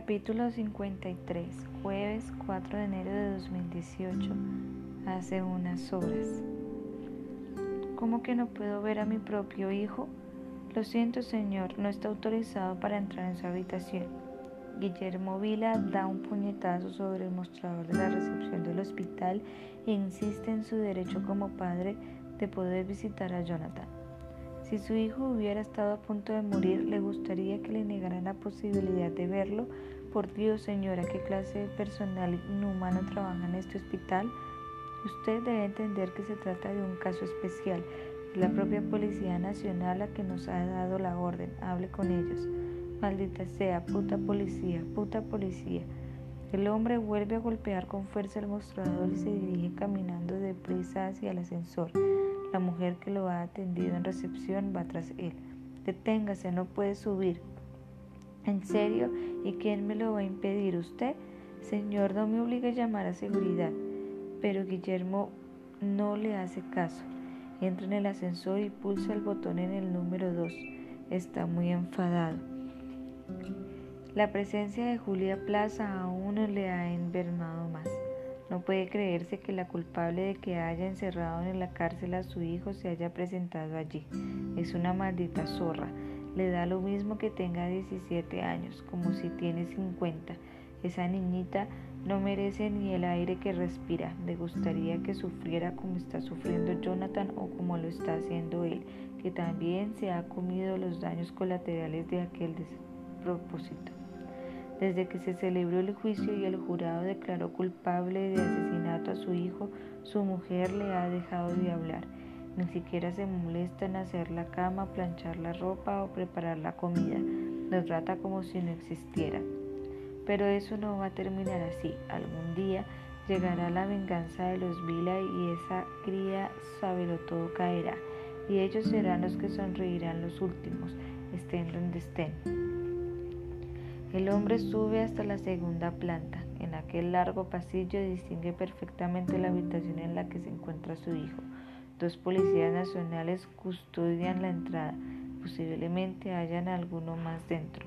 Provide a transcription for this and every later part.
Capítulo 53, jueves 4 de enero de 2018, hace unas horas. ¿Cómo que no puedo ver a mi propio hijo? Lo siento, señor, no está autorizado para entrar en su habitación. Guillermo Vila da un puñetazo sobre el mostrador de la recepción del hospital e insiste en su derecho como padre de poder visitar a Jonathan. Si su hijo hubiera estado a punto de morir, ¿le gustaría que le negaran la posibilidad de verlo? Por Dios, señora, ¿qué clase de personal inhumano trabaja en este hospital? Usted debe entender que se trata de un caso especial. Es la propia Policía Nacional la que nos ha dado la orden. Hable con ellos. Maldita sea, puta policía, puta policía. El hombre vuelve a golpear con fuerza el mostrador y se dirige caminando deprisa hacia el ascensor. La mujer que lo ha atendido en recepción va tras él. Deténgase, no puede subir. ¿En serio? ¿Y quién me lo va a impedir? ¿Usted? Señor, no me obligue a llamar a seguridad. Pero Guillermo no le hace caso. Entra en el ascensor y pulsa el botón en el número 2. Está muy enfadado. La presencia de Julia Plaza aún le ha envermado más. No puede creerse que la culpable de que haya encerrado en la cárcel a su hijo se haya presentado allí. Es una maldita zorra. Le da lo mismo que tenga 17 años, como si tiene 50. Esa niñita no merece ni el aire que respira. Le gustaría que sufriera como está sufriendo Jonathan o como lo está haciendo él, que también se ha comido los daños colaterales de aquel despropósito. Desde que se celebró el juicio y el jurado declaró culpable de asesinato a su hijo, su mujer le ha dejado de hablar. Ni siquiera se molesta en hacer la cama, planchar la ropa o preparar la comida. Lo trata como si no existiera. Pero eso no va a terminar así. Algún día llegará la venganza de los Vila y esa cría sabelo todo caerá. Y ellos serán los que sonreirán los últimos, estén donde estén. El hombre sube hasta la segunda planta. En aquel largo pasillo distingue perfectamente la habitación en la que se encuentra su hijo. Dos policías nacionales custodian la entrada. Posiblemente hayan alguno más dentro.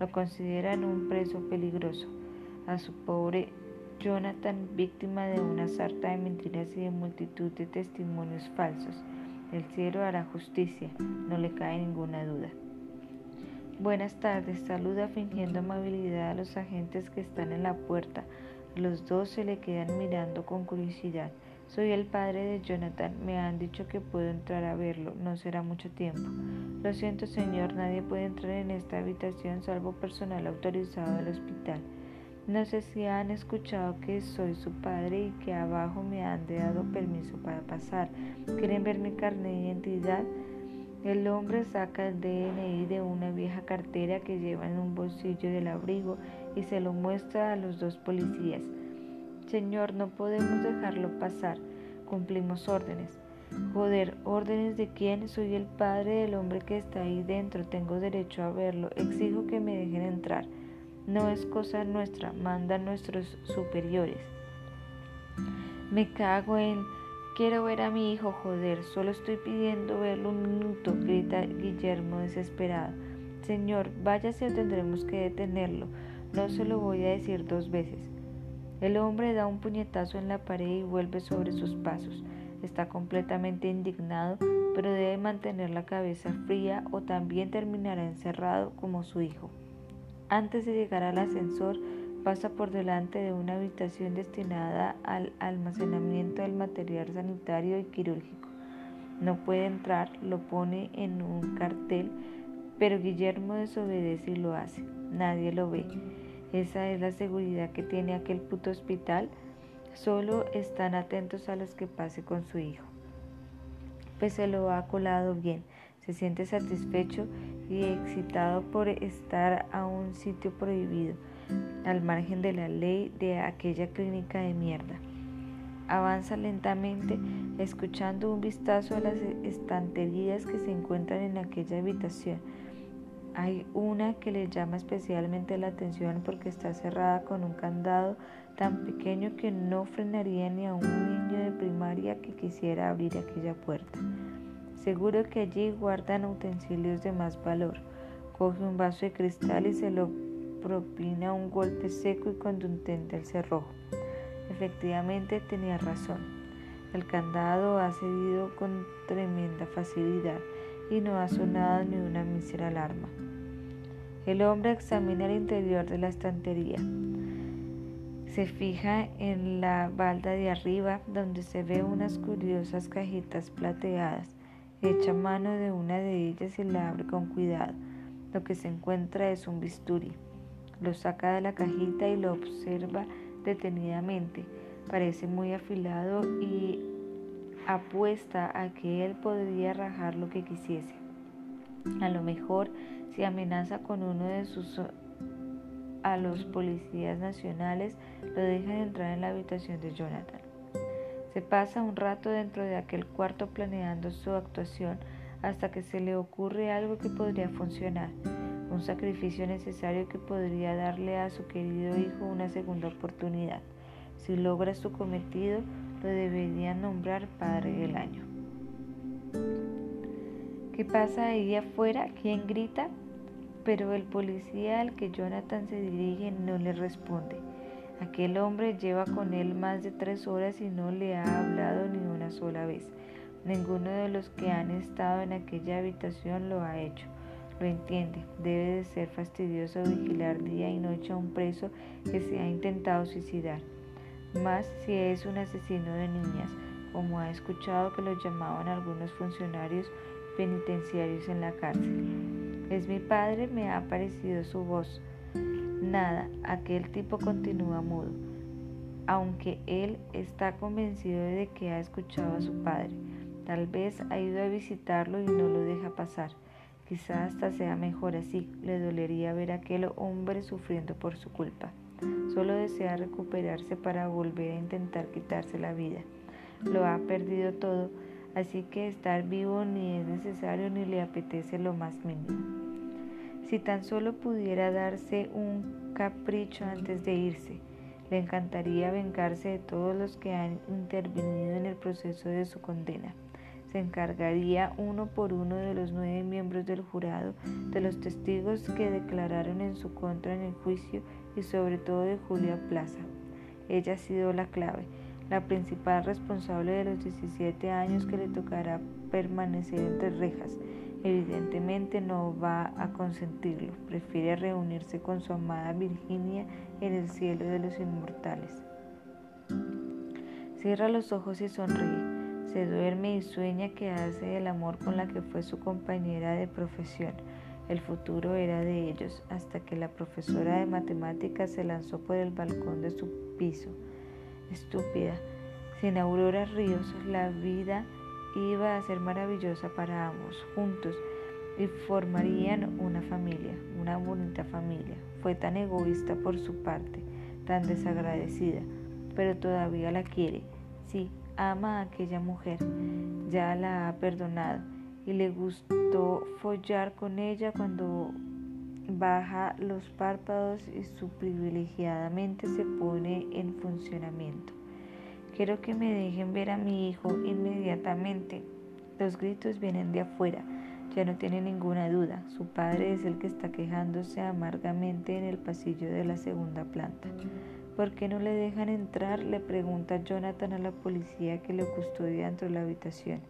Lo consideran un preso peligroso. A su pobre Jonathan, víctima de una sarta de mentiras y de multitud de testimonios falsos. El cielo hará justicia, no le cae ninguna duda. Buenas tardes, saluda fingiendo amabilidad a los agentes que están en la puerta. Los dos se le quedan mirando con curiosidad. Soy el padre de Jonathan. Me han dicho que puedo entrar a verlo. No será mucho tiempo. Lo siento, señor. Nadie puede entrar en esta habitación salvo personal autorizado del hospital. No sé si han escuchado que soy su padre y que abajo me han dado permiso para pasar. ¿Quieren ver mi carnet de identidad? El hombre saca el DNI de una vieja cartera que lleva en un bolsillo del abrigo y se lo muestra a los dos policías. Señor, no podemos dejarlo pasar. Cumplimos órdenes. Joder, ¿órdenes de quién? Soy el padre del hombre que está ahí dentro. Tengo derecho a verlo. Exijo que me dejen entrar. No es cosa nuestra. Mandan nuestros superiores. Me cago en... Quiero ver a mi hijo, joder, solo estoy pidiendo verlo un minuto, grita Guillermo desesperado. Señor, váyase o tendremos que detenerlo. No se lo voy a decir dos veces. El hombre da un puñetazo en la pared y vuelve sobre sus pasos. Está completamente indignado, pero debe mantener la cabeza fría o también terminará encerrado como su hijo. Antes de llegar al ascensor, pasa por delante de una habitación destinada al almacenamiento del material sanitario y quirúrgico. No puede entrar, lo pone en un cartel, pero Guillermo desobedece y lo hace. Nadie lo ve. Esa es la seguridad que tiene aquel puto hospital. Solo están atentos a los que pase con su hijo. Pues se lo ha colado bien. Se siente satisfecho y excitado por estar a un sitio prohibido al margen de la ley de aquella clínica de mierda. Avanza lentamente, escuchando un vistazo a las estanterías que se encuentran en aquella habitación. Hay una que le llama especialmente la atención porque está cerrada con un candado tan pequeño que no frenaría ni a un niño de primaria que quisiera abrir aquella puerta. Seguro que allí guardan utensilios de más valor. Coge un vaso de cristal y se lo propina un golpe seco y contundente al cerrojo. Efectivamente tenía razón. El candado ha cedido con tremenda facilidad y no ha sonado ni una mísera alarma. El hombre examina el interior de la estantería. Se fija en la balda de arriba donde se ve unas curiosas cajitas plateadas. Echa mano de una de ellas y la abre con cuidado. Lo que se encuentra es un bisturí. Lo saca de la cajita y lo observa detenidamente. Parece muy afilado y apuesta a que él podría rajar lo que quisiese. A lo mejor si amenaza con uno de sus a los policías nacionales, lo dejan entrar en la habitación de Jonathan. Se pasa un rato dentro de aquel cuarto planeando su actuación hasta que se le ocurre algo que podría funcionar, un sacrificio necesario que podría darle a su querido hijo una segunda oportunidad. Si logra su cometido, lo deberían nombrar Padre del Año. ¿Qué pasa ahí afuera? ¿Quién grita? Pero el policía al que Jonathan se dirige no le responde. Aquel hombre lleva con él más de tres horas y no le ha hablado ni una sola vez. Ninguno de los que han estado en aquella habitación lo ha hecho. Lo entiende. Debe de ser fastidioso vigilar día y noche a un preso que se ha intentado suicidar. Más si es un asesino de niñas, como ha escuchado que lo llamaban algunos funcionarios penitenciarios en la cárcel. Es mi padre, me ha parecido su voz. Nada, aquel tipo continúa mudo, aunque él está convencido de que ha escuchado a su padre. Tal vez ha ido a visitarlo y no lo deja pasar. Quizás hasta sea mejor así. Le dolería ver a aquel hombre sufriendo por su culpa. Solo desea recuperarse para volver a intentar quitarse la vida. Lo ha perdido todo, así que estar vivo ni es necesario ni le apetece lo más mínimo. Si tan solo pudiera darse un capricho antes de irse, le encantaría vengarse de todos los que han intervenido en el proceso de su condena se encargaría uno por uno de los nueve miembros del jurado, de los testigos que declararon en su contra en el juicio y sobre todo de Julia Plaza. Ella ha sido la clave, la principal responsable de los 17 años que le tocará permanecer entre rejas. Evidentemente no va a consentirlo, prefiere reunirse con su amada Virginia en el cielo de los inmortales. Cierra los ojos y sonríe. Se duerme y sueña que hace el amor con la que fue su compañera de profesión. El futuro era de ellos hasta que la profesora de matemáticas se lanzó por el balcón de su piso. Estúpida. Sin Aurora Ríos, la vida iba a ser maravillosa para ambos, juntos, y formarían una familia, una bonita familia. Fue tan egoísta por su parte, tan desagradecida, pero todavía la quiere. Sí, ama a aquella mujer, ya la ha perdonado y le gustó follar con ella cuando baja los párpados y su privilegiada mente se pone en funcionamiento. Quiero que me dejen ver a mi hijo inmediatamente. Los gritos vienen de afuera. Ya no tiene ninguna duda. Su padre es el que está quejándose amargamente en el pasillo de la segunda planta. ¿Por qué no le dejan entrar? le pregunta Jonathan a la policía que le custodia dentro de la habitación.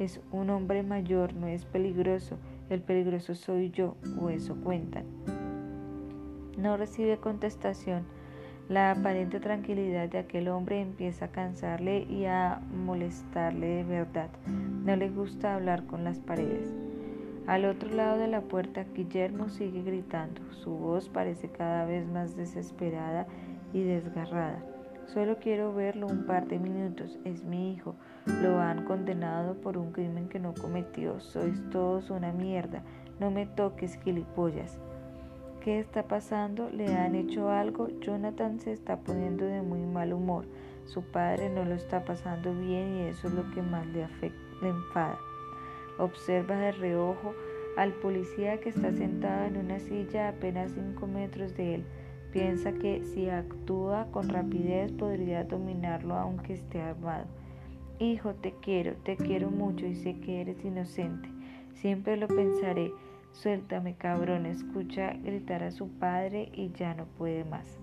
Es un hombre mayor, no es peligroso. El peligroso soy yo, o eso cuentan. No recibe contestación. La aparente tranquilidad de aquel hombre empieza a cansarle y a molestarle de verdad. No le gusta hablar con las paredes. Al otro lado de la puerta, Guillermo sigue gritando. Su voz parece cada vez más desesperada y desgarrada. Solo quiero verlo un par de minutos. Es mi hijo. Lo han condenado por un crimen que no cometió. Sois todos una mierda. No me toques, gilipollas. ¿Qué está pasando? ¿Le han hecho algo? Jonathan se está poniendo de muy mal humor. Su padre no lo está pasando bien y eso es lo que más le, afecta, enfada. Observa de reojo al policía que está sentado en una silla a apenas cinco metros de él. Piensa que si actúa con rapidez podría dominarlo aunque esté armado. Hijo, te quiero, te quiero mucho y sé que eres inocente. Siempre lo pensaré, Suéltame, cabrón, escucha gritar a su padre y ya no puede más.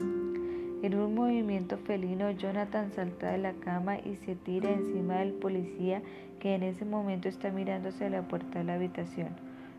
En un movimiento felino, Jonathan salta de la cama y se tira encima del policía que en ese momento está mirándose a la puerta de la habitación.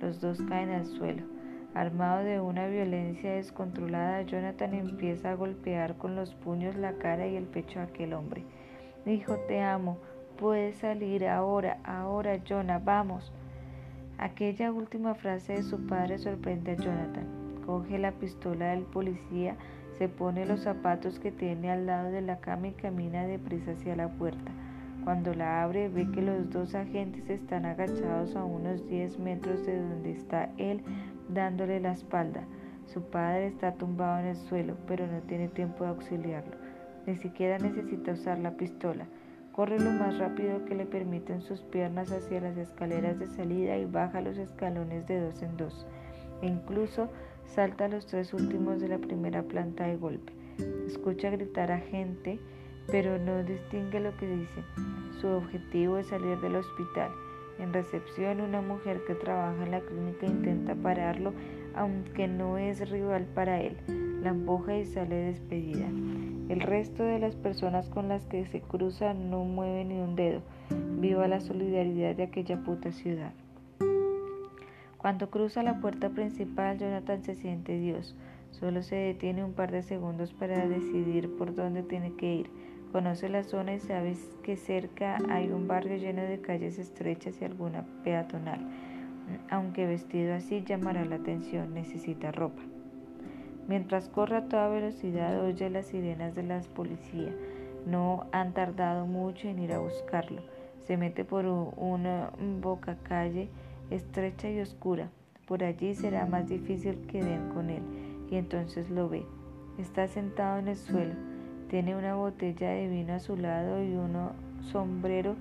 Los dos caen al suelo. Armado de una violencia descontrolada, Jonathan empieza a golpear con los puños la cara y el pecho a aquel hombre. Hijo, te amo. Puedes salir ahora, ahora, Jonah, vamos. Aquella última frase de su padre sorprende a Jonathan. Coge la pistola del policía, se pone los zapatos que tiene al lado de la cama y camina deprisa hacia la puerta. Cuando la abre ve que los dos agentes están agachados a unos 10 metros de donde está él dándole la espalda. Su padre está tumbado en el suelo, pero no tiene tiempo de auxiliarlo. Ni siquiera necesita usar la pistola. Corre lo más rápido que le permiten sus piernas hacia las escaleras de salida y baja los escalones de dos en dos. E incluso Salta los tres últimos de la primera planta de golpe. Escucha gritar a gente, pero no distingue lo que dice. Su objetivo es salir del hospital. En recepción, una mujer que trabaja en la clínica intenta pararlo, aunque no es rival para él. La empuja y sale despedida. El resto de las personas con las que se cruza no mueve ni un dedo. Viva la solidaridad de aquella puta ciudad. Cuando cruza la puerta principal, Jonathan se siente Dios. Solo se detiene un par de segundos para decidir por dónde tiene que ir. Conoce la zona y sabe que cerca hay un barrio lleno de calles estrechas y alguna peatonal. Aunque vestido así llamará la atención, necesita ropa. Mientras corre a toda velocidad, oye las sirenas de la policía. No han tardado mucho en ir a buscarlo. Se mete por una boca calle estrecha y oscura. Por allí será más difícil que den con él, y entonces lo ve. Está sentado en el suelo, tiene una botella de vino a su lado y un sombrero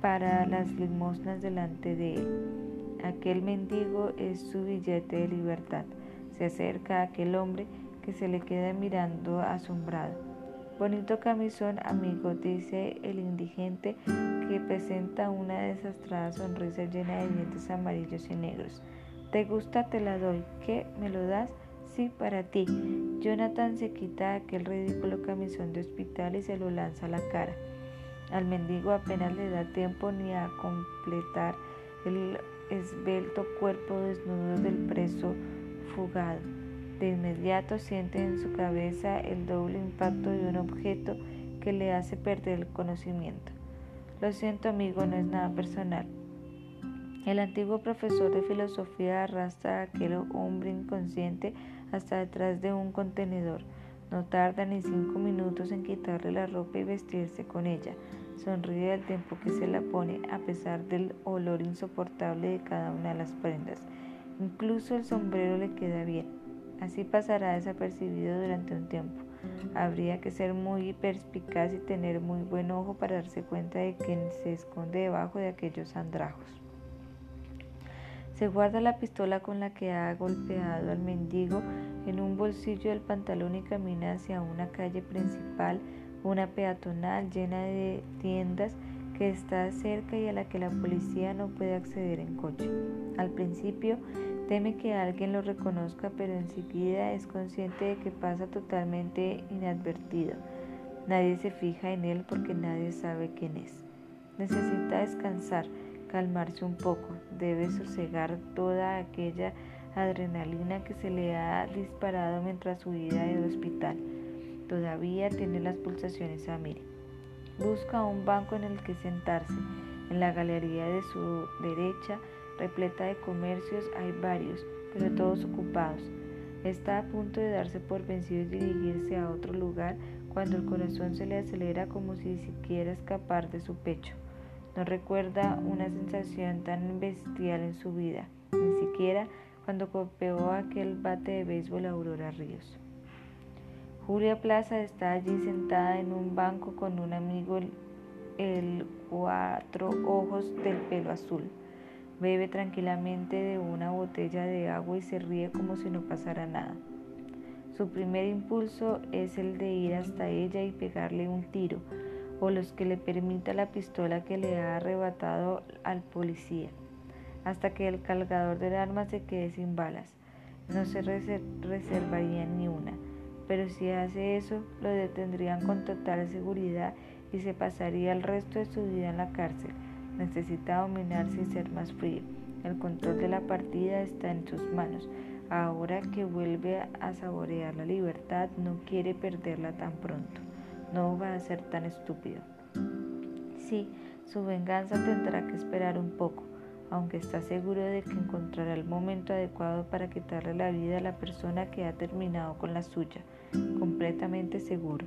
para las limosnas delante de él. Aquel mendigo es su billete de libertad. Se acerca a aquel hombre que se le queda mirando asombrado. Bonito camisón, amigo, dice el indigente que presenta una desastrada sonrisa llena de dientes amarillos y negros. ¿Te gusta? Te la doy. ¿Qué? ¿Me lo das? Sí, para ti. Jonathan se quita aquel ridículo camisón de hospital y se lo lanza a la cara. Al mendigo apenas le da tiempo ni a completar el esbelto cuerpo desnudo del preso fugado. De inmediato siente en su cabeza el doble impacto de un objeto que le hace perder el conocimiento. Lo siento amigo, no es nada personal. El antiguo profesor de filosofía arrastra a aquel hombre inconsciente hasta detrás de un contenedor. No tarda ni cinco minutos en quitarle la ropa y vestirse con ella. Sonríe al tiempo que se la pone, a pesar del olor insoportable de cada una de las prendas. Incluso el sombrero le queda bien. Así pasará desapercibido durante un tiempo. Habría que ser muy perspicaz y tener muy buen ojo para darse cuenta de quién se esconde debajo de aquellos andrajos. Se guarda la pistola con la que ha golpeado al mendigo en un bolsillo del pantalón y camina hacia una calle principal, una peatonal llena de tiendas que está cerca y a la que la policía no puede acceder en coche. Al principio Teme que alguien lo reconozca, pero enseguida es consciente de que pasa totalmente inadvertido. Nadie se fija en él porque nadie sabe quién es. Necesita descansar, calmarse un poco, debe sosegar toda aquella adrenalina que se le ha disparado mientras huía del hospital. Todavía tiene las pulsaciones a mil. Busca un banco en el que sentarse. En la galería de su derecha repleta de comercios, hay varios, pero todos ocupados. Está a punto de darse por vencido y dirigirse a otro lugar cuando el corazón se le acelera como si siquiera escapar de su pecho. No recuerda una sensación tan bestial en su vida, ni siquiera cuando copió aquel bate de béisbol a Aurora Ríos. Julia Plaza está allí sentada en un banco con un amigo, el cuatro ojos del pelo azul. Bebe tranquilamente de una botella de agua y se ríe como si no pasara nada. Su primer impulso es el de ir hasta ella y pegarle un tiro, o los que le permita la pistola que le ha arrebatado al policía. hasta que el cargador del arma se quede sin balas. No se reservaría ni una, pero si hace eso, lo detendrían con total seguridad y se pasaría el resto de su vida en la cárcel. Necesita dominarse y ser más frío. El control de la partida está en sus manos. Ahora que vuelve a saborear la libertad, no quiere perderla tan pronto. No va a ser tan estúpido. Sí, su venganza tendrá que esperar un poco, aunque está seguro de que encontrará el momento adecuado para quitarle la vida a la persona que ha terminado con la suya, completamente seguro.